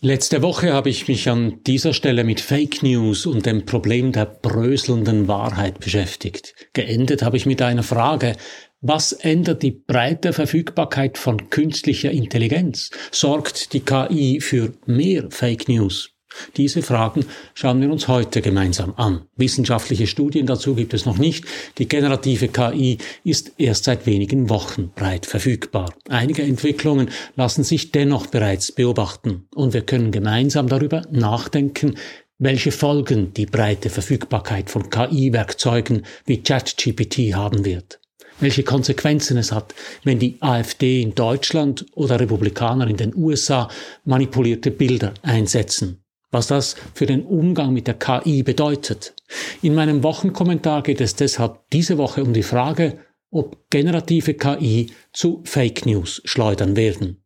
Letzte Woche habe ich mich an dieser Stelle mit Fake News und dem Problem der bröselnden Wahrheit beschäftigt. Geendet habe ich mit einer Frage. Was ändert die breite Verfügbarkeit von künstlicher Intelligenz? Sorgt die KI für mehr Fake News? Diese Fragen schauen wir uns heute gemeinsam an. Wissenschaftliche Studien dazu gibt es noch nicht. Die generative KI ist erst seit wenigen Wochen breit verfügbar. Einige Entwicklungen lassen sich dennoch bereits beobachten und wir können gemeinsam darüber nachdenken, welche Folgen die breite Verfügbarkeit von KI-Werkzeugen wie ChatGPT haben wird welche Konsequenzen es hat, wenn die AfD in Deutschland oder Republikaner in den USA manipulierte Bilder einsetzen was das für den Umgang mit der KI bedeutet. In meinem Wochenkommentar geht es deshalb diese Woche um die Frage, ob generative KI zu Fake News schleudern werden.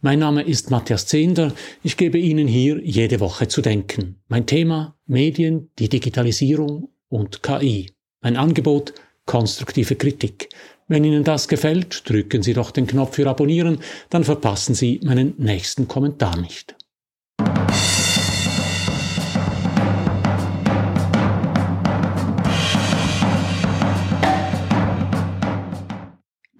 Mein Name ist Matthias Zehnder. Ich gebe Ihnen hier jede Woche zu denken. Mein Thema Medien, die Digitalisierung und KI. Mein Angebot konstruktive Kritik. Wenn Ihnen das gefällt, drücken Sie doch den Knopf für Abonnieren, dann verpassen Sie meinen nächsten Kommentar nicht.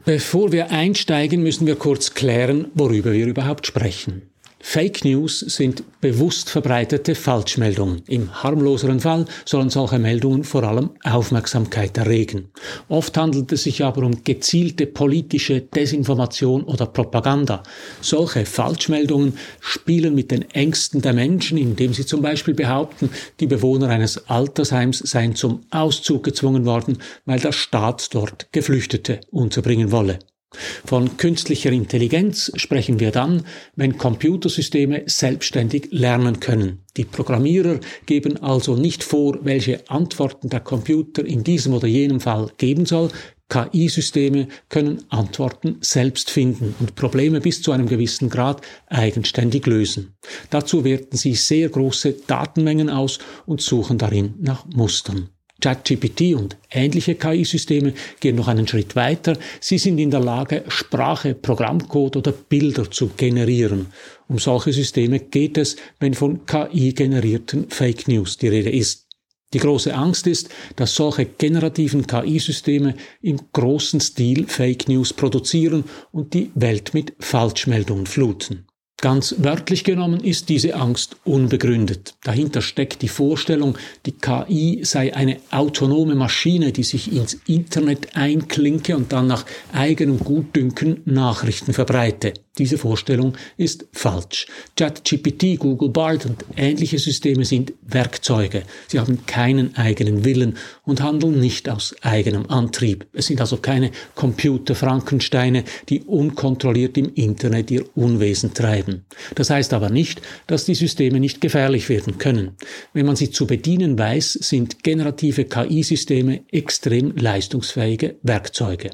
Bevor wir einsteigen, müssen wir kurz klären, worüber wir überhaupt sprechen. Fake News sind bewusst verbreitete Falschmeldungen. Im harmloseren Fall sollen solche Meldungen vor allem Aufmerksamkeit erregen. Oft handelt es sich aber um gezielte politische Desinformation oder Propaganda. Solche Falschmeldungen spielen mit den Ängsten der Menschen, indem sie zum Beispiel behaupten, die Bewohner eines Altersheims seien zum Auszug gezwungen worden, weil der Staat dort Geflüchtete unterbringen wolle. Von künstlicher Intelligenz sprechen wir dann, wenn Computersysteme selbstständig lernen können. Die Programmierer geben also nicht vor, welche Antworten der Computer in diesem oder jenem Fall geben soll. KI-Systeme können Antworten selbst finden und Probleme bis zu einem gewissen Grad eigenständig lösen. Dazu werten sie sehr große Datenmengen aus und suchen darin nach Mustern. ChatGPT und ähnliche KI-Systeme gehen noch einen Schritt weiter. Sie sind in der Lage, Sprache, Programmcode oder Bilder zu generieren. Um solche Systeme geht es, wenn von KI generierten Fake News die Rede ist. Die große Angst ist, dass solche generativen KI-Systeme im großen Stil Fake News produzieren und die Welt mit Falschmeldungen fluten. Ganz wörtlich genommen ist diese Angst unbegründet. Dahinter steckt die Vorstellung, die KI sei eine autonome Maschine, die sich ins Internet einklinke und dann nach eigenem Gutdünken Nachrichten verbreite. Diese Vorstellung ist falsch. ChatGPT, Google Bard und ähnliche Systeme sind Werkzeuge. Sie haben keinen eigenen Willen und handeln nicht aus eigenem Antrieb. Es sind also keine Computer-Frankensteine, die unkontrolliert im Internet ihr Unwesen treiben. Das heißt aber nicht, dass die Systeme nicht gefährlich werden können. Wenn man sie zu bedienen weiß, sind generative KI-Systeme extrem leistungsfähige Werkzeuge.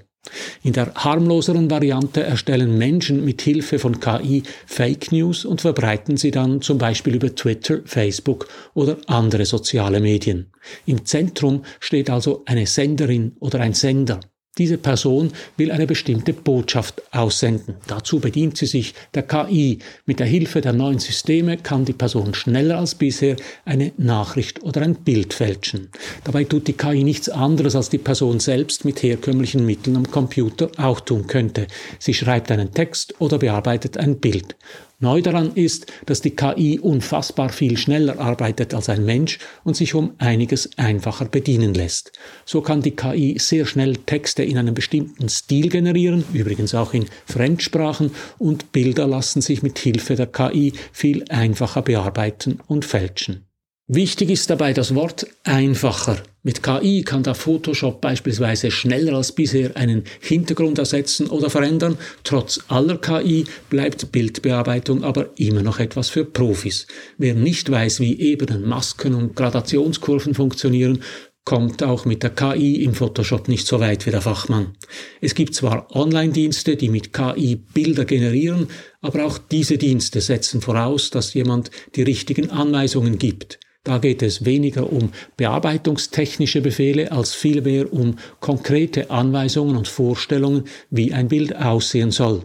In der harmloseren Variante erstellen Menschen mit Hilfe von KI Fake News und verbreiten sie dann zum Beispiel über Twitter, Facebook oder andere soziale Medien. Im Zentrum steht also eine Senderin oder ein Sender. Diese Person will eine bestimmte Botschaft aussenden. Dazu bedient sie sich der KI. Mit der Hilfe der neuen Systeme kann die Person schneller als bisher eine Nachricht oder ein Bild fälschen. Dabei tut die KI nichts anderes, als die Person selbst mit herkömmlichen Mitteln am Computer auch tun könnte. Sie schreibt einen Text oder bearbeitet ein Bild. Neu daran ist, dass die KI unfassbar viel schneller arbeitet als ein Mensch und sich um einiges einfacher bedienen lässt. So kann die KI sehr schnell Texte in einem bestimmten Stil generieren, übrigens auch in Fremdsprachen, und Bilder lassen sich mit Hilfe der KI viel einfacher bearbeiten und fälschen. Wichtig ist dabei das Wort einfacher. Mit KI kann der Photoshop beispielsweise schneller als bisher einen Hintergrund ersetzen oder verändern. Trotz aller KI bleibt Bildbearbeitung aber immer noch etwas für Profis. Wer nicht weiß, wie Ebenen, Masken und Gradationskurven funktionieren, kommt auch mit der KI im Photoshop nicht so weit wie der Fachmann. Es gibt zwar Online-Dienste, die mit KI Bilder generieren, aber auch diese Dienste setzen voraus, dass jemand die richtigen Anweisungen gibt. Da geht es weniger um bearbeitungstechnische Befehle als vielmehr um konkrete Anweisungen und Vorstellungen, wie ein Bild aussehen soll.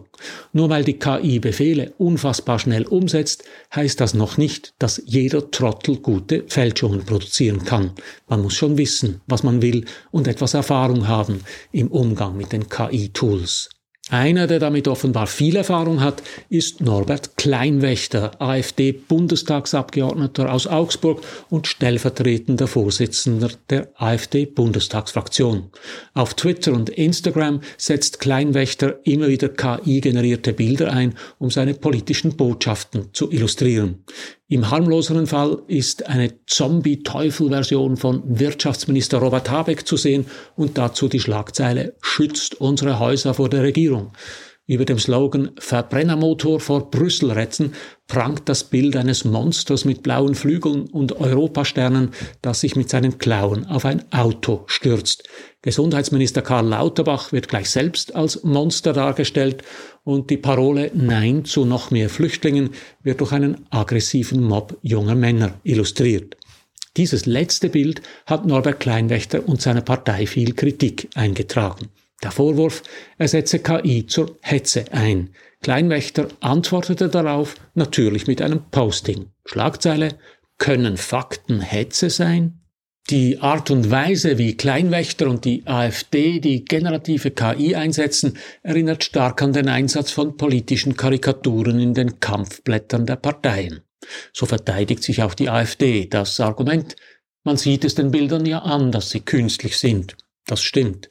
Nur weil die KI Befehle unfassbar schnell umsetzt, heißt das noch nicht, dass jeder Trottel gute Fälschungen produzieren kann. Man muss schon wissen, was man will und etwas Erfahrung haben im Umgang mit den KI-Tools. Einer, der damit offenbar viel Erfahrung hat, ist Norbert Kleinwächter, AfD-Bundestagsabgeordneter aus Augsburg und stellvertretender Vorsitzender der AfD-Bundestagsfraktion. Auf Twitter und Instagram setzt Kleinwächter immer wieder KI-generierte Bilder ein, um seine politischen Botschaften zu illustrieren. Im harmloseren Fall ist eine Zombie-Teufel-Version von Wirtschaftsminister Robert Habeck zu sehen und dazu die Schlagzeile Schützt unsere Häuser vor der Regierung. Über dem Slogan Verbrennermotor vor Brüssel retten prangt das Bild eines Monsters mit blauen Flügeln und Europasternen, das sich mit seinen Klauen auf ein Auto stürzt. Gesundheitsminister Karl Lauterbach wird gleich selbst als Monster dargestellt und die Parole Nein zu noch mehr Flüchtlingen wird durch einen aggressiven Mob junger Männer illustriert. Dieses letzte Bild hat Norbert Kleinwächter und seine Partei viel Kritik eingetragen. Der Vorwurf, er setze KI zur Hetze ein. Kleinwächter antwortete darauf natürlich mit einem Posting. Schlagzeile, können Fakten Hetze sein? Die Art und Weise, wie Kleinwächter und die AfD die generative KI einsetzen, erinnert stark an den Einsatz von politischen Karikaturen in den Kampfblättern der Parteien. So verteidigt sich auch die AfD das Argument, man sieht es den Bildern ja an, dass sie künstlich sind. Das stimmt.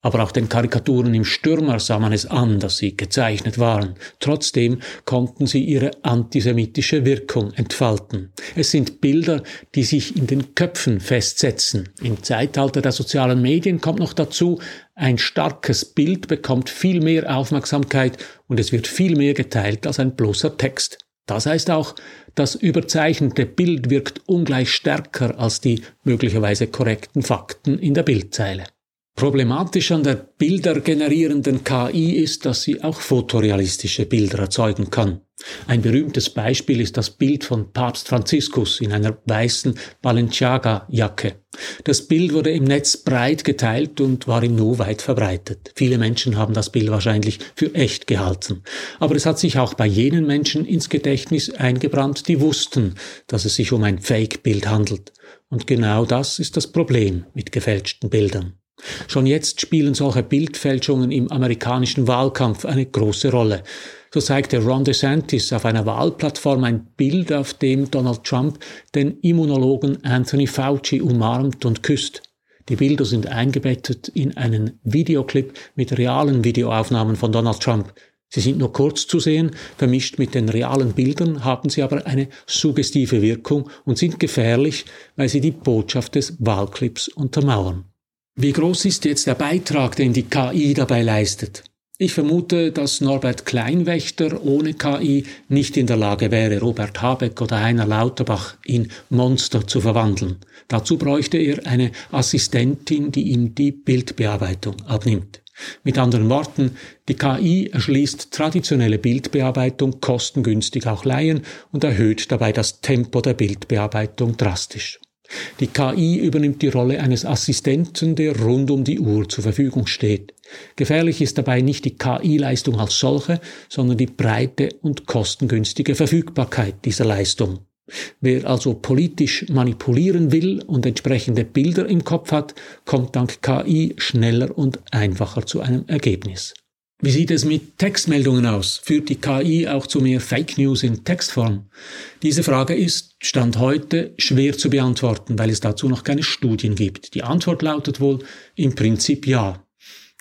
Aber auch den Karikaturen im Stürmer sah man es an, dass sie gezeichnet waren. Trotzdem konnten sie ihre antisemitische Wirkung entfalten. Es sind Bilder, die sich in den Köpfen festsetzen. Im Zeitalter der sozialen Medien kommt noch dazu, ein starkes Bild bekommt viel mehr Aufmerksamkeit und es wird viel mehr geteilt als ein bloßer Text. Das heißt auch, das überzeichnete Bild wirkt ungleich stärker als die möglicherweise korrekten Fakten in der Bildzeile. Problematisch an der bildergenerierenden KI ist, dass sie auch fotorealistische Bilder erzeugen kann. Ein berühmtes Beispiel ist das Bild von Papst Franziskus in einer weißen Balenciaga-Jacke. Das Bild wurde im Netz breit geteilt und war im Nu weit verbreitet. Viele Menschen haben das Bild wahrscheinlich für echt gehalten. Aber es hat sich auch bei jenen Menschen ins Gedächtnis eingebrannt, die wussten, dass es sich um ein Fake-Bild handelt. Und genau das ist das Problem mit gefälschten Bildern. Schon jetzt spielen solche Bildfälschungen im amerikanischen Wahlkampf eine große Rolle. So zeigte Ron DeSantis auf einer Wahlplattform ein Bild, auf dem Donald Trump den Immunologen Anthony Fauci umarmt und küsst. Die Bilder sind eingebettet in einen Videoclip mit realen Videoaufnahmen von Donald Trump. Sie sind nur kurz zu sehen, vermischt mit den realen Bildern haben sie aber eine suggestive Wirkung und sind gefährlich, weil sie die Botschaft des Wahlclips untermauern. Wie groß ist jetzt der Beitrag, den die KI dabei leistet? Ich vermute, dass Norbert Kleinwächter ohne KI nicht in der Lage wäre, Robert Habeck oder Heiner Lauterbach in Monster zu verwandeln. Dazu bräuchte er eine Assistentin, die ihm die Bildbearbeitung abnimmt. Mit anderen Worten, die KI erschließt traditionelle Bildbearbeitung kostengünstig auch Laien und erhöht dabei das Tempo der Bildbearbeitung drastisch. Die KI übernimmt die Rolle eines Assistenten, der rund um die Uhr zur Verfügung steht. Gefährlich ist dabei nicht die KI-Leistung als solche, sondern die breite und kostengünstige Verfügbarkeit dieser Leistung. Wer also politisch manipulieren will und entsprechende Bilder im Kopf hat, kommt dank KI schneller und einfacher zu einem Ergebnis. Wie sieht es mit Textmeldungen aus? Führt die KI auch zu mehr Fake News in Textform? Diese Frage ist, Stand heute, schwer zu beantworten, weil es dazu noch keine Studien gibt. Die Antwort lautet wohl im Prinzip ja.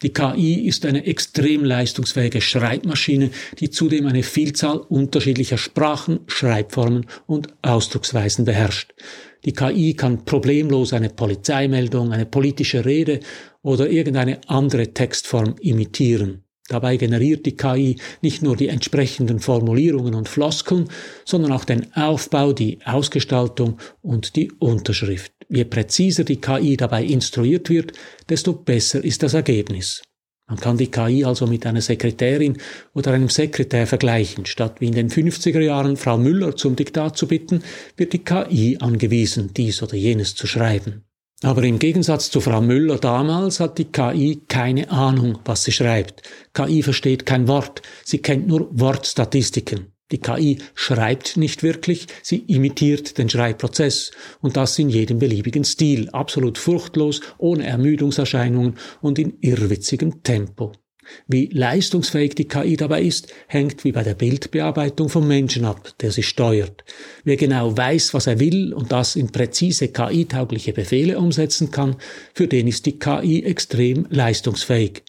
Die KI ist eine extrem leistungsfähige Schreibmaschine, die zudem eine Vielzahl unterschiedlicher Sprachen, Schreibformen und Ausdrucksweisen beherrscht. Die KI kann problemlos eine Polizeimeldung, eine politische Rede oder irgendeine andere Textform imitieren. Dabei generiert die KI nicht nur die entsprechenden Formulierungen und Floskeln, sondern auch den Aufbau, die Ausgestaltung und die Unterschrift. Je präziser die KI dabei instruiert wird, desto besser ist das Ergebnis. Man kann die KI also mit einer Sekretärin oder einem Sekretär vergleichen. Statt wie in den 50er Jahren Frau Müller zum Diktat zu bitten, wird die KI angewiesen, dies oder jenes zu schreiben. Aber im Gegensatz zu Frau Müller damals hat die KI keine Ahnung, was sie schreibt. KI versteht kein Wort, sie kennt nur Wortstatistiken. Die KI schreibt nicht wirklich, sie imitiert den Schreibprozess und das in jedem beliebigen Stil, absolut furchtlos, ohne Ermüdungserscheinungen und in irrwitzigem Tempo. Wie leistungsfähig die KI dabei ist, hängt wie bei der Bildbearbeitung vom Menschen ab, der sie steuert. Wer genau weiß, was er will und das in präzise KI-taugliche Befehle umsetzen kann, für den ist die KI extrem leistungsfähig.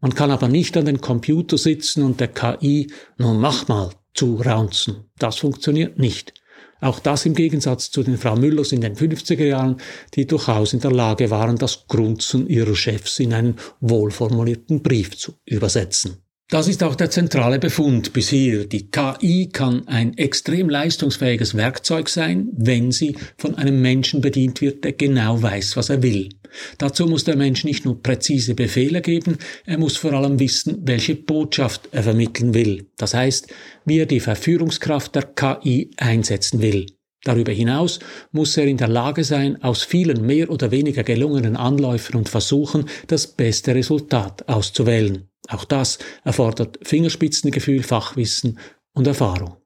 Man kann aber nicht an den Computer sitzen und der KI, nun mach mal, zu raunzen. Das funktioniert nicht. Auch das im Gegensatz zu den Frau Müllers in den 50er Jahren, die durchaus in der Lage waren, das Grunzen ihrer Chefs in einen wohlformulierten Brief zu übersetzen. Das ist auch der zentrale Befund bis hier. Die KI kann ein extrem leistungsfähiges Werkzeug sein, wenn sie von einem Menschen bedient wird, der genau weiß, was er will. Dazu muss der Mensch nicht nur präzise Befehle geben, er muss vor allem wissen, welche Botschaft er vermitteln will. Das heißt, wie er die Verführungskraft der KI einsetzen will. Darüber hinaus muss er in der Lage sein, aus vielen mehr oder weniger gelungenen Anläufen und Versuchen das beste Resultat auszuwählen. Auch das erfordert Fingerspitzengefühl, Fachwissen und Erfahrung.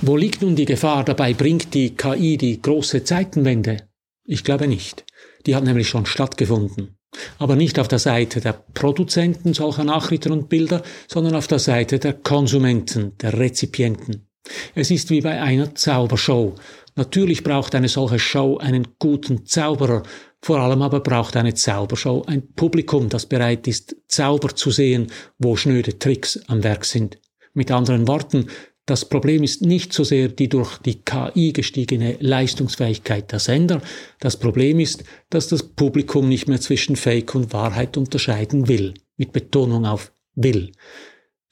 Wo liegt nun die Gefahr? Dabei bringt die KI die große Zeitenwende? Ich glaube nicht. Die hat nämlich schon stattgefunden. Aber nicht auf der Seite der Produzenten solcher Nachrichten und Bilder, sondern auf der Seite der Konsumenten, der Rezipienten. Es ist wie bei einer Zaubershow. Natürlich braucht eine solche Show einen guten Zauberer, vor allem aber braucht eine Zaubershow ein Publikum, das bereit ist, Zauber zu sehen, wo schnöde Tricks am Werk sind. Mit anderen Worten, das Problem ist nicht so sehr die durch die KI gestiegene Leistungsfähigkeit der Sender, das Problem ist, dass das Publikum nicht mehr zwischen Fake und Wahrheit unterscheiden will, mit Betonung auf will.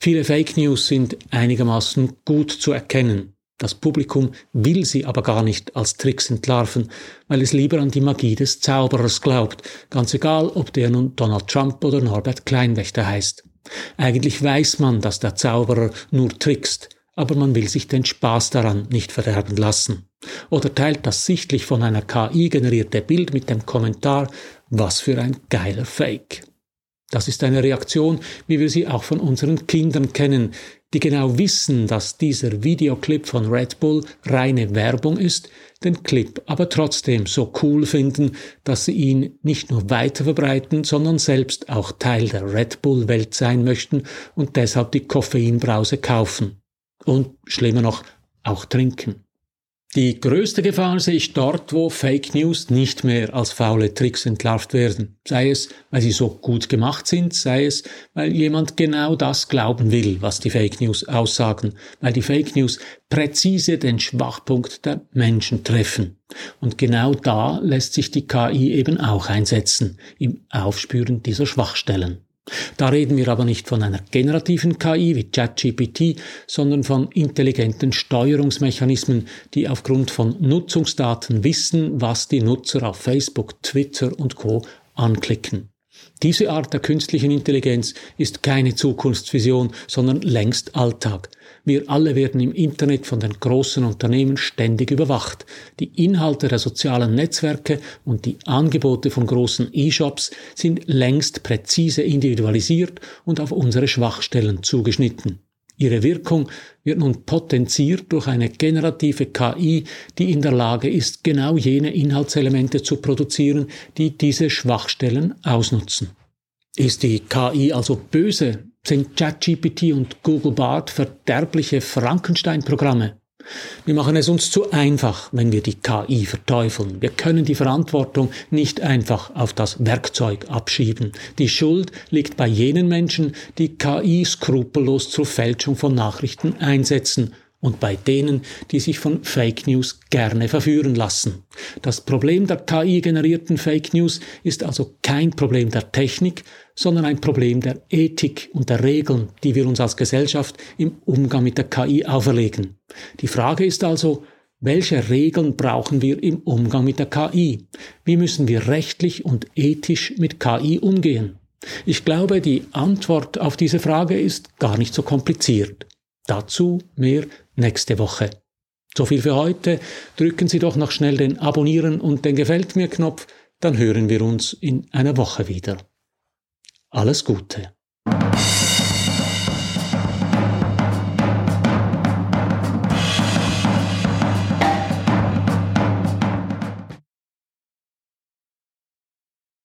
Viele Fake News sind einigermaßen gut zu erkennen. Das Publikum will sie aber gar nicht als Tricks entlarven, weil es lieber an die Magie des Zauberers glaubt, ganz egal, ob der nun Donald Trump oder Norbert Kleinwächter heißt. Eigentlich weiß man, dass der Zauberer nur trickst, aber man will sich den Spaß daran nicht verderben lassen. Oder teilt das sichtlich von einer KI generierte Bild mit dem Kommentar, was für ein geiler Fake. Das ist eine Reaktion, wie wir sie auch von unseren Kindern kennen, die genau wissen, dass dieser Videoclip von Red Bull reine Werbung ist, den Clip aber trotzdem so cool finden, dass sie ihn nicht nur weiter verbreiten, sondern selbst auch Teil der Red Bull Welt sein möchten und deshalb die Koffeinbrause kaufen. Und schlimmer noch, auch trinken. Die größte Gefahr sehe ich dort, wo Fake News nicht mehr als faule Tricks entlarvt werden. Sei es, weil sie so gut gemacht sind, sei es, weil jemand genau das glauben will, was die Fake News aussagen, weil die Fake News präzise den Schwachpunkt der Menschen treffen. Und genau da lässt sich die KI eben auch einsetzen, im Aufspüren dieser Schwachstellen. Da reden wir aber nicht von einer generativen KI wie ChatGPT, sondern von intelligenten Steuerungsmechanismen, die aufgrund von Nutzungsdaten wissen, was die Nutzer auf Facebook, Twitter und Co anklicken. Diese Art der künstlichen Intelligenz ist keine Zukunftsvision, sondern längst Alltag. Wir alle werden im Internet von den großen Unternehmen ständig überwacht. Die Inhalte der sozialen Netzwerke und die Angebote von großen E-Shops sind längst präzise individualisiert und auf unsere Schwachstellen zugeschnitten. Ihre Wirkung wird nun potenziert durch eine generative KI, die in der Lage ist, genau jene Inhaltselemente zu produzieren, die diese Schwachstellen ausnutzen. Ist die KI also böse? Sind ChatGPT und Google Bart verderbliche Frankenstein-Programme? Wir machen es uns zu einfach, wenn wir die KI verteufeln. Wir können die Verantwortung nicht einfach auf das Werkzeug abschieben. Die Schuld liegt bei jenen Menschen, die KI skrupellos zur Fälschung von Nachrichten einsetzen und bei denen, die sich von Fake News gerne verführen lassen. Das Problem der KI-generierten Fake News ist also kein Problem der Technik, sondern ein Problem der Ethik und der Regeln, die wir uns als Gesellschaft im Umgang mit der KI auferlegen. Die Frage ist also, welche Regeln brauchen wir im Umgang mit der KI? Wie müssen wir rechtlich und ethisch mit KI umgehen? Ich glaube, die Antwort auf diese Frage ist gar nicht so kompliziert. Dazu mehr nächste Woche. So viel für heute. Drücken Sie doch noch schnell den Abonnieren und den Gefällt mir Knopf, dann hören wir uns in einer Woche wieder. Alles Gute.